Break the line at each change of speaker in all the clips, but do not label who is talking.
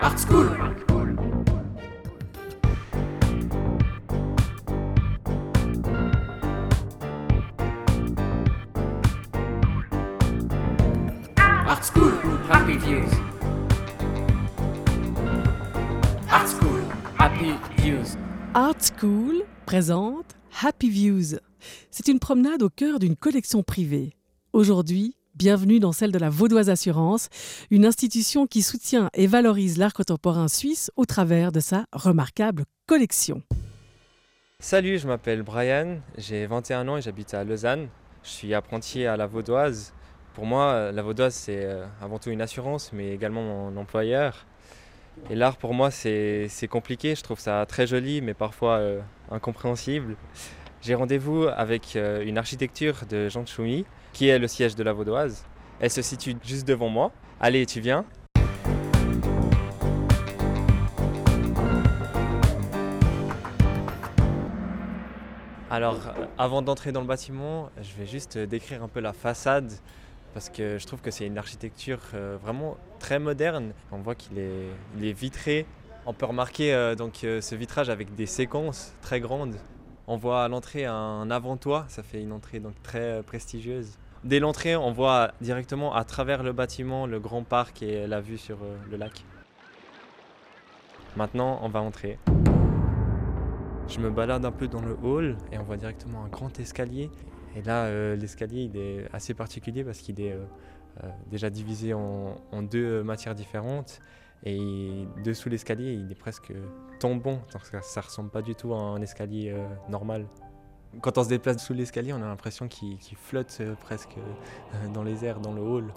Art School Art School, Happy Views. Art School, Happy Views.
Art School présente Happy Views. C'est une promenade au cœur d'une collection privée. Aujourd'hui, bienvenue dans celle de la Vaudoise Assurance, une institution qui soutient et valorise l'art contemporain suisse au travers de sa remarquable collection.
Salut, je m'appelle Brian, j'ai 21 ans et j'habite à Lausanne. Je suis apprenti à la Vaudoise. Pour moi, la Vaudoise, c'est euh, avant tout une assurance, mais également mon employeur. Et l'art, pour moi, c'est compliqué. Je trouve ça très joli, mais parfois euh, incompréhensible. J'ai rendez-vous avec euh, une architecture de Jean Tchoumi, qui est le siège de la Vaudoise. Elle se situe juste devant moi. Allez, tu viens Alors, avant d'entrer dans le bâtiment, je vais juste décrire un peu la façade parce que je trouve que c'est une architecture euh, vraiment très moderne. On voit qu'il est, est vitré. On peut remarquer euh, donc euh, ce vitrage avec des séquences très grandes. On voit à l'entrée un avant-toit, ça fait une entrée donc très prestigieuse. Dès l'entrée, on voit directement à travers le bâtiment le grand parc et la vue sur euh, le lac. Maintenant, on va entrer. Je me balade un peu dans le hall et on voit directement un grand escalier. Et là, euh, l'escalier, il est assez particulier parce qu'il est euh, déjà divisé en, en deux matières différentes. Et dessous l'escalier, il est presque tombant. Donc ça, ça ressemble pas du tout à un escalier normal. Quand on se déplace sous l'escalier, on a l'impression qu'il flotte euh, presque euh, dans les airs, dans le hall.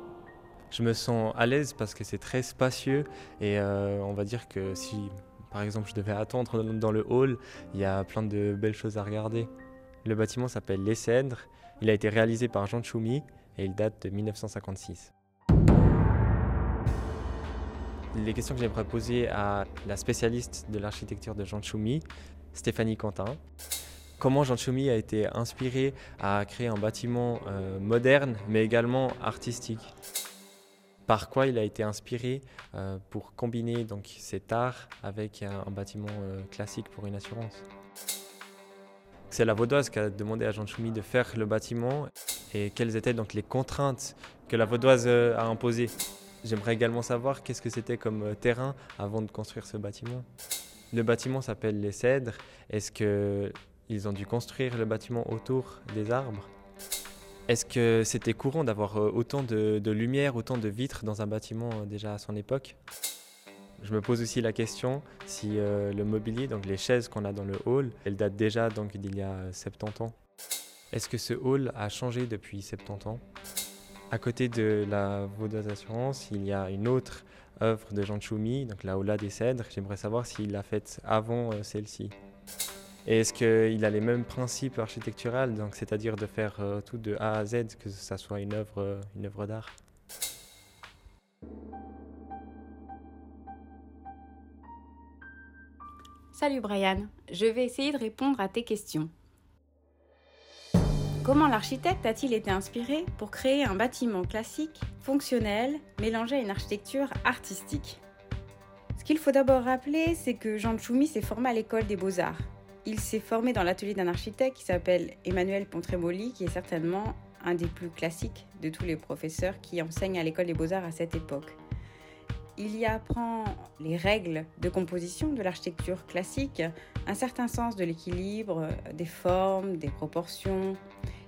Je me sens à l'aise parce que c'est très spacieux et euh, on va dire que si par exemple je devais attendre dans- le hall, il y a plein de belles choses à regarder. Le bâtiment s'appelle Les Cèdres, il a été réalisé par Jean Tchoumi et il date de 1956. Les questions que j'aimerais poser à la spécialiste de l'architecture de Jean Tchoumi, Stéphanie Quentin. Comment Jean Tchoumi a été inspiré à créer un bâtiment euh, moderne mais également artistique par quoi il a été inspiré euh, pour combiner donc cet art avec un, un bâtiment euh, classique pour une assurance? C'est la Vaudoise qui a demandé à Jean Tchoumi de faire le bâtiment et quelles étaient donc les contraintes que la Vaudoise euh, a imposées? J'aimerais également savoir qu'est-ce que c'était comme euh, terrain avant de construire ce bâtiment. Le bâtiment s'appelle les Cèdres. Est-ce que ils ont dû construire le bâtiment autour des arbres est-ce que c'était courant d'avoir euh, autant de, lumière, autant de vitres dans un bâtiment euh, déjà à son époque? Je me pose aussi la question si euh, le mobilier, donc les chaises qu'on a dans le hall, elles datent déjà donc d'il y a euh, 70 ans. Est-ce que ce hall a changé depuis 70 ans? À côté de la Vaudoise Assurance, il y a une autre œuvre de Jean Tchoumi, donc la Ola des Cèdres. J'aimerais savoir s'il l'a faite avant celle-ci. Et est-ce qu'il a les mêmes principes architecturaux, c'est-à-dire de faire euh, tout de A à Z, que ça soit une œuvre, euh, une œuvre d'art?
Salut Brian, je vais essayer de répondre à tes questions. Comment l'architecte a-t-il été inspiré pour créer un bâtiment classique, fonctionnel, mélangé à une architecture artistique? Ce qu'il faut d'abord rappeler, c'est que Jean Tchoumi s'est formé à l'école des beaux-arts. Il s'est formé dans l'atelier d'un architecte qui s'appelle Emmanuel Pontremoli, qui est certainement un des plus classiques de tous les professeurs qui enseignent à l'école des beaux-arts à cette époque. Il y apprend les règles de composition de l'architecture classique, un certain sens de l'équilibre, des formes, des proportions.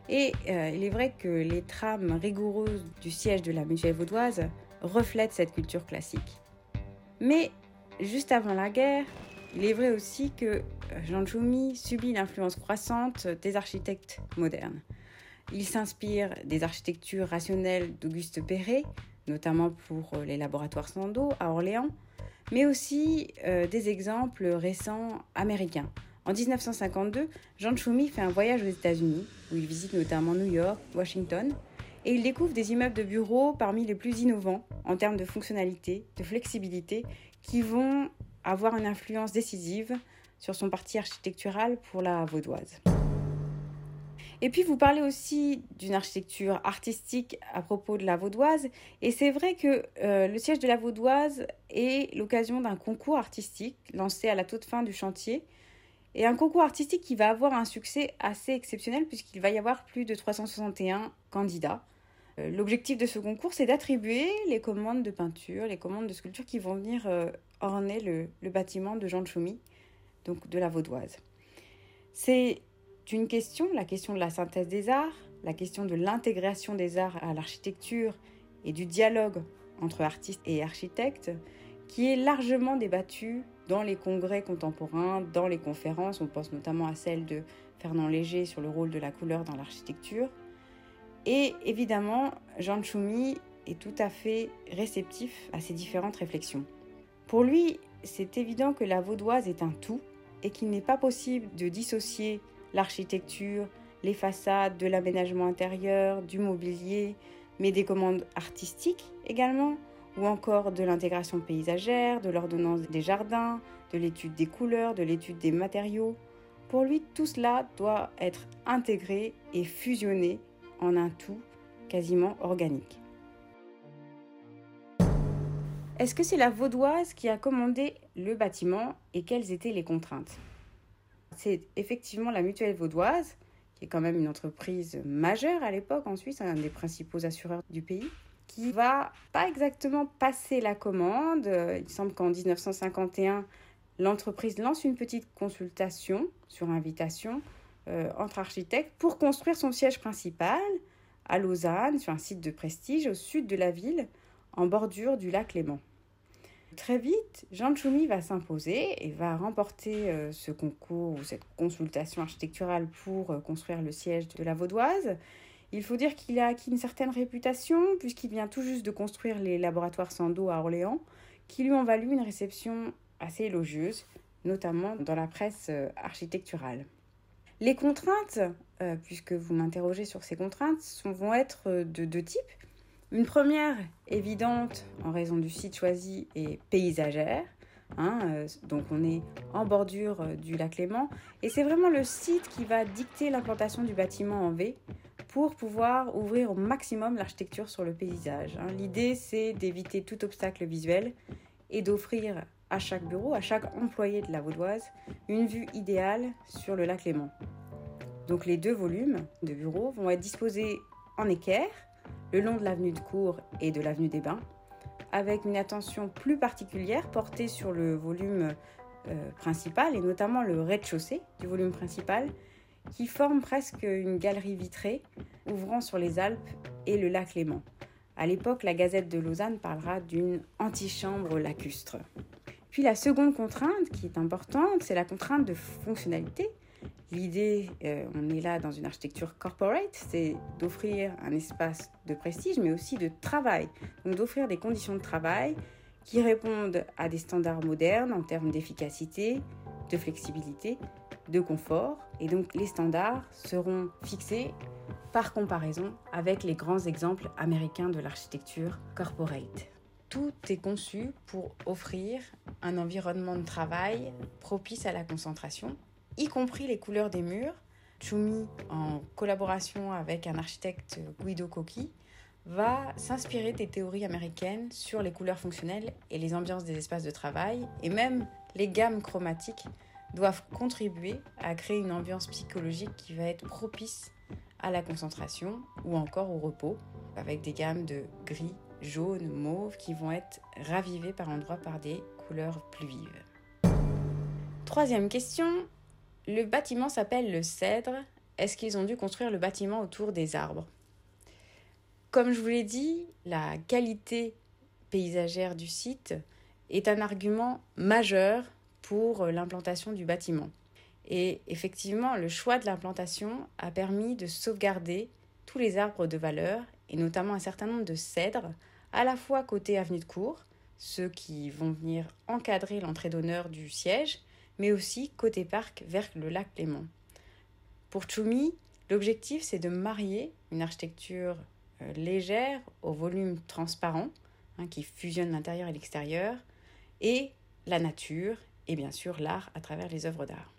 Et euh, il est vrai que les trames rigoureuses du siège de la mutuelle vaudoise reflètent cette culture classique. Mais juste avant la guerre, il est vrai aussi que euh, Jean Tchoumi subit l'influence croissante des architectes modernes. Il s'inspire des architectures rationnelles d'Auguste Perret, notamment pour euh, les laboratoires Sandoz à Orléans, mais aussi euh, des exemples récents américains. En 1952, Jean Tchoumi fait un voyage aux États-Unis, où il visite notamment New York, Washington, et il découvre des immeubles de bureaux parmi les plus innovants en termes de fonctionnalité, de flexibilité, qui vont avoir une influence décisive sur son parti architectural pour la vaudoise. Et puis vous parlez aussi d'une architecture artistique à propos de la Vaudoise. Et c'est vrai que euh, le siège de la Vaudoise est l'occasion d'un concours artistique lancé à la toute fin du chantier. Et un concours artistique qui va avoir un succès assez exceptionnel puisqu'il va y avoir plus de 361 candidats. Euh, l'objectif de ce concours, c'est d'attribuer les commandes de peinture, les commandes de sculpture qui vont venir euh, orner le, bâtiment de Jean de donc de la Vaudoise. C'est une question, la question de la synthèse des arts, la question de l'intégration des arts à l'architecture et du dialogue entre artistes et architectes, qui est largement débattue dans les congrès contemporains, dans les conférences. On pense notamment à celle de Fernand Léger sur le rôle de la couleur dans l'architecture. Et évidemment, Jean Choumi est tout à fait réceptif à ces différentes réflexions. Pour lui, c'est évident que la vaudoise est un tout et qu'il n'est pas possible de dissocier l'architecture, les façades, de l'aménagement intérieur, du mobilier, mais des commandes artistiques également, ou encore de l'intégration paysagère, de l'ordonnance des jardins, de l'étude des couleurs, de l'étude des matériaux. Pour lui, tout cela doit être intégré et fusionné en un tout quasiment organique. Est-ce que c'est la Vaudoise qui a commandé le bâtiment et quelles étaient les contraintes? C'est effectivement la mutuelle vaudoise, qui est quand même une entreprise majeure à l'époque en Suisse, un des principaux assureurs du pays, qui va pas exactement passer la commande. Il semble qu'en 1951, l'entreprise lance une petite consultation sur invitation euh, entre architectes pour construire son siège principal à Lausanne, sur un site de prestige au sud de la ville, en bordure du lac Léman. Très vite, Jean Choumi va s'imposer et va remporter euh, ce concours ou cette consultation architecturale pour euh, construire le siège de la Vaudoise. Il faut dire qu'il a acquis une certaine réputation puisqu'il vient tout juste de construire les laboratoires Sando à Orléans, qui lui ont valu une réception assez élogieuse, notamment dans la presse euh, architecturale. Les contraintes, puisque vous m'interrogez sur ces contraintes, vont être de deux types. Une première, évidente en raison du site choisi, est paysagère. Hein, euh, donc on est en bordure euh, du lac Léman. Et c'est vraiment le site qui va dicter l'implantation du bâtiment en V pour pouvoir ouvrir au maximum l'architecture sur le paysage. Hein. L'idée, c'est d'éviter tout obstacle visuel et d'offrir à chaque bureau, à chaque employé de la Vaudoise, une vue idéale sur le lac Léman. Donc les deux volumes de bureaux vont être disposés en équerre le long de l'avenue de Cour et de l'avenue des Bains, avec une attention plus particulière portée sur le volume euh, principal et notamment le rez-de-chaussée du volume principal, qui forme presque une galerie vitrée ouvrant sur les Alpes et le lac Léman. À l'époque, la Gazette de Lausanne parlera d'une antichambre lacustre. Puis la seconde contrainte qui est importante, c'est la contrainte de fonctionnalité L'idée, euh, on est là dans une architecture corporate, c'est d'offrir un espace de prestige, mais aussi de travail. Donc d'offrir des conditions de travail qui répondent à des standards modernes en termes d'efficacité, de flexibilité, de confort. Et donc les standards seront fixés par comparaison avec les grands exemples américains de l'architecture corporate. Tout est conçu pour offrir un environnement de travail propice à la concentration y compris les couleurs des murs. Chumi, en collaboration avec un architecte Guido Cocchi, va s'inspirer des théories américaines sur les couleurs fonctionnelles et les ambiances des espaces de travail, et même les gammes chromatiques doivent contribuer à créer une ambiance psychologique qui va être propice à la concentration ou encore au repos, avec des gammes de gris, jaune, mauve qui vont être ravivées par endroits par des couleurs plus vives. Troisième question, le bâtiment s'appelle le Cèdre. Est-ce qu'ils ont dû construire le bâtiment autour des arbres? Comme je vous l'ai dit, la qualité paysagère du site est un argument majeur pour l'implantation du bâtiment. Et effectivement, le choix de l'implantation a permis de sauvegarder tous les arbres de valeur, et notamment un certain nombre de cèdres, à la fois côté avenue de Cour, ceux qui vont venir encadrer l'entrée d'honneur du siège, mais aussi côté parc vers le lac Léman. Pour Choumi, l'objectif c'est de marier une architecture euh, légère au volume transparent, hein, qui fusionne l'intérieur et l'extérieur, et la nature, et bien sûr l'art à travers les œuvres d'art.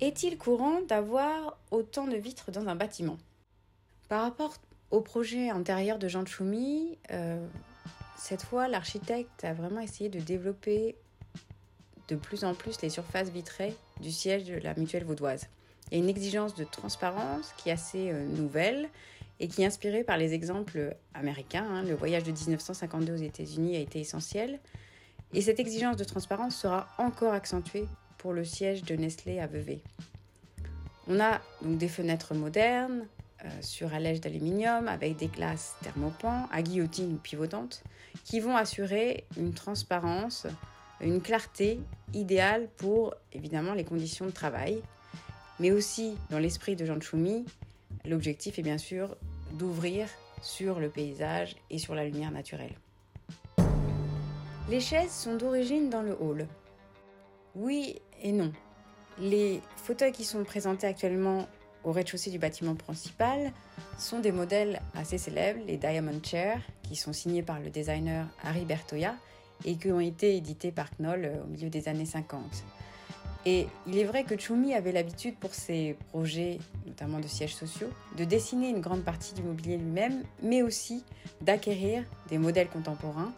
Est-il courant d'avoir autant de vitres dans un bâtiment? Par rapport au projet antérieur de Jean Choumi, euh, cette fois, l'architecte a vraiment essayé de développer de plus en plus les surfaces vitrées du siège de la mutuelle vaudoise. Il y a une exigence de transparence qui est assez euh, nouvelle et qui est inspirée par les exemples américains. hein. Le voyage de 1952 aux États-Unis a été essentiel. Et cette exigence de transparence sera encore accentuée pour le siège de Nestlé à Vevey. On a donc des fenêtres modernes euh, sur allège d'aluminium avec des glaces thermopans à guillotine ou pivotantes qui vont assurer une transparence, une clarté idéale pour évidemment les conditions de travail, mais aussi dans l'esprit de Jean Choumi, l'objectif est bien sûr d'ouvrir sur le paysage et sur la lumière naturelle. Les chaises sont d'origine dans le hall. Oui et non. Les fauteuils qui sont présentés actuellement au rez-de-chaussée du bâtiment principal sont des modèles assez célèbres, les Diamond Chair, qui sont signés par le designer Harry Bertoya et qui ont été édités par Knoll euh, au milieu des années 50. Et il est vrai que Choumi avait l'habitude pour ses projets, notamment de sièges sociaux, de dessiner une grande partie du mobilier lui-même, mais aussi d'acquérir des modèles contemporains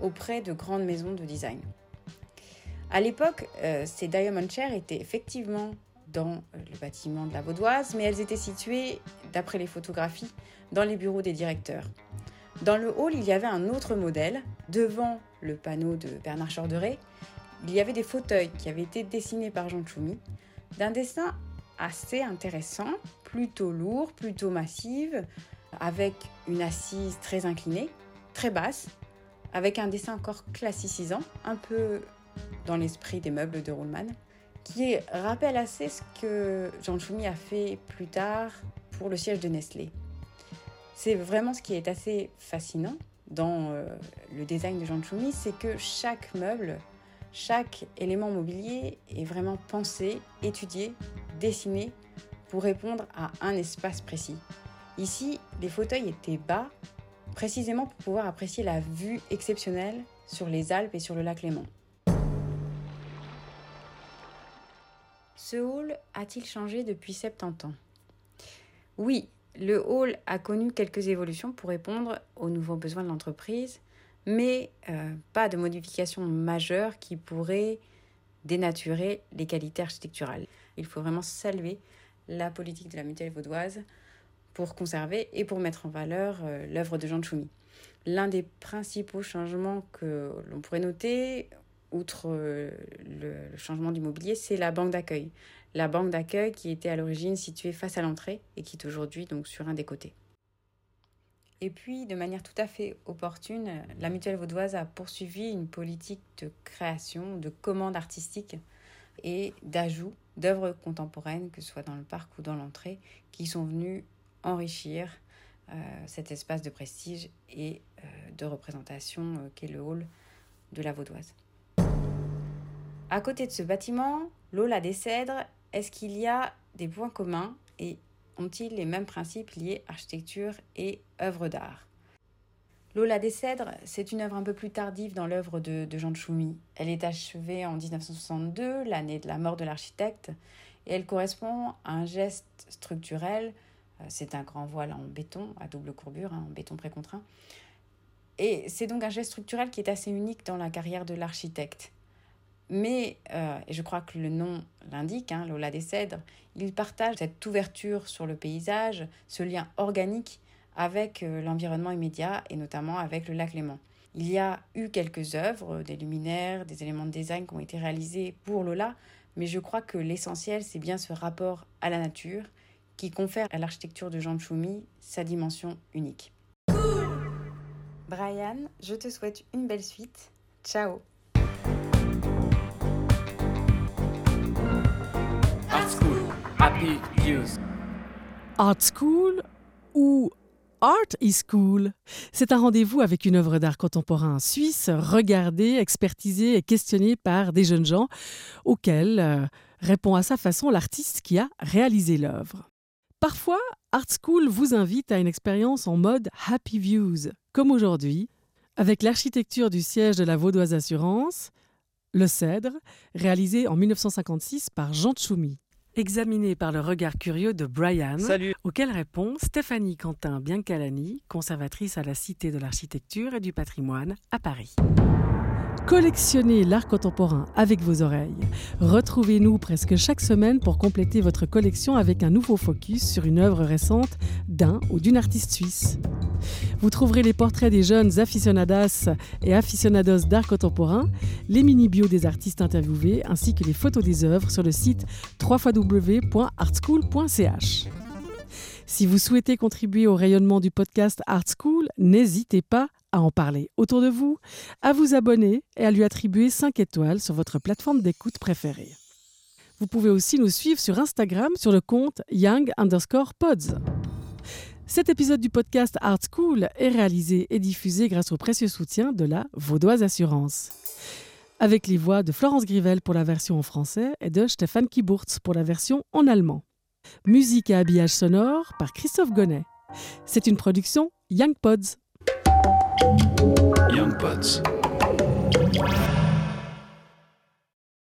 auprès de grandes maisons de design. À l'époque, euh, ces Diamond Chairs étaient effectivement dans euh, le bâtiment de la Vaudoise, mais elles étaient situées, d'après les photographies, dans les bureaux des directeurs. Dans le hall, il y avait un autre modèle, devant le panneau de Bernard Chorderet. Il y avait des fauteuils qui avaient été dessinés par Jean Choumi, d'un dessin assez intéressant, plutôt lourd, plutôt massive, avec une assise très inclinée, très basse, avec un dessin encore classicisant, un peu dans l'esprit des meubles de Ruhlmann, qui rappelle assez ce que Jean Choumi a fait plus tard pour le siège de Nestlé. C'est vraiment ce qui est assez fascinant dans euh, le design de Jean Choumi, c'est que chaque meuble, chaque élément mobilier est vraiment pensé, étudié, dessiné pour répondre à un espace précis. Ici, les fauteuils étaient bas, précisément pour pouvoir apprécier la vue exceptionnelle sur les Alpes et sur le lac Léman. Ce hall a-t-il changé depuis 70 ans Oui, le hall a connu quelques évolutions pour répondre aux nouveaux besoins de l'entreprise, mais euh, pas de modifications majeures qui pourraient dénaturer les qualités architecturales. Il faut vraiment saluer la politique de la mutuelle vaudoise pour conserver et pour mettre en valeur euh, l'œuvre de Jean Choumi. L'un des principaux changements que l'on pourrait noter, outre euh, le, le changement du mobilier, c'est la banque d'accueil. La banque d'accueil qui était à l'origine située face à l'entrée et qui est aujourd'hui donc sur un des côtés. Et puis, de manière tout à fait opportune, la mutuelle vaudoise a poursuivi une politique de création, de commande artistique et d'ajout d'œuvres contemporaines, que ce soit dans le parc ou dans l'entrée, qui sont venues enrichir euh, cet espace de prestige et euh, de représentation euh, qu'est le hall de la Vaudoise. À côté de ce bâtiment, l'Aula des Cèdres, est-ce qu'il y a des points communs et ont-ils les mêmes principes liés architecture et œuvre d'art? L'Aula des Cèdres, c'est une œuvre un peu plus tardive dans l'œuvre de, Jean de Choumi. Elle est achevée en 1962, l'année de la mort de l'architecte, et elle correspond à un geste structurel. C'est un grand voile en béton, à double courbure, hein, en béton précontraint. Et c'est donc un geste structurel qui est assez unique dans la carrière de l'architecte. Mais, euh, et je crois que le nom l'indique, hein, l'Ola des Cèdres, il partage cette ouverture sur le paysage, ce lien organique avec euh, l'environnement immédiat et notamment avec le lac Léman. Il y a eu quelques œuvres, des luminaires, des éléments de design qui ont été réalisés pour Lola, mais je crois que l'essentiel, c'est bien ce rapport à la nature qui confère à l'architecture de Jean Choumi sa dimension unique. Brian, je te souhaite une belle suite. Ciao
Art School
ou Art is Cool. C'est un rendez-vous avec une œuvre d'art contemporain suisse, regardée, expertisée et questionnée par des jeunes gens, auxquels euh, répond à sa façon l'artiste qui a réalisé l'œuvre. Parfois, Art School vous invite à une expérience en mode Happy Views, comme aujourd'hui, avec l'architecture du siège de la Vaudoise Assurance, le Cèdre, réalisé en 1956 par Jean Tchoumi. Examiné par le regard curieux de Brian,
Salut
auquel répond Stéphanie Quentin Biancalani, conservatrice à la Cité de l'Architecture et du Patrimoine à Paris. Collectionnez l'art contemporain avec vos oreilles. Retrouvez-nous presque chaque semaine pour compléter votre collection avec un nouveau focus sur une œuvre récente d'un ou d'une artiste suisse. Vous trouverez les portraits des jeunes aficionadas et aficionados d'art contemporain, les mini-bios des artistes interviewés ainsi que les photos des œuvres sur le site www.artschool.ch. Si vous souhaitez contribuer au rayonnement du podcast Art School, n'hésitez pas à en parler autour de vous, à vous abonner et à lui attribuer 5 étoiles sur votre plateforme d'écoute préférée. Vous pouvez aussi nous suivre sur Instagram sur le compte young underscore pods. Cet épisode du podcast Art School est réalisé et diffusé grâce au précieux soutien de la Vaudoise Assurance. Avec les voix de Florence Grivel pour la version en français et de Stéphane Kiburtz pour la version en allemand. Musique et habillage sonore par Christophe Gonnet. C'est une production Young Pods.
Young Buds.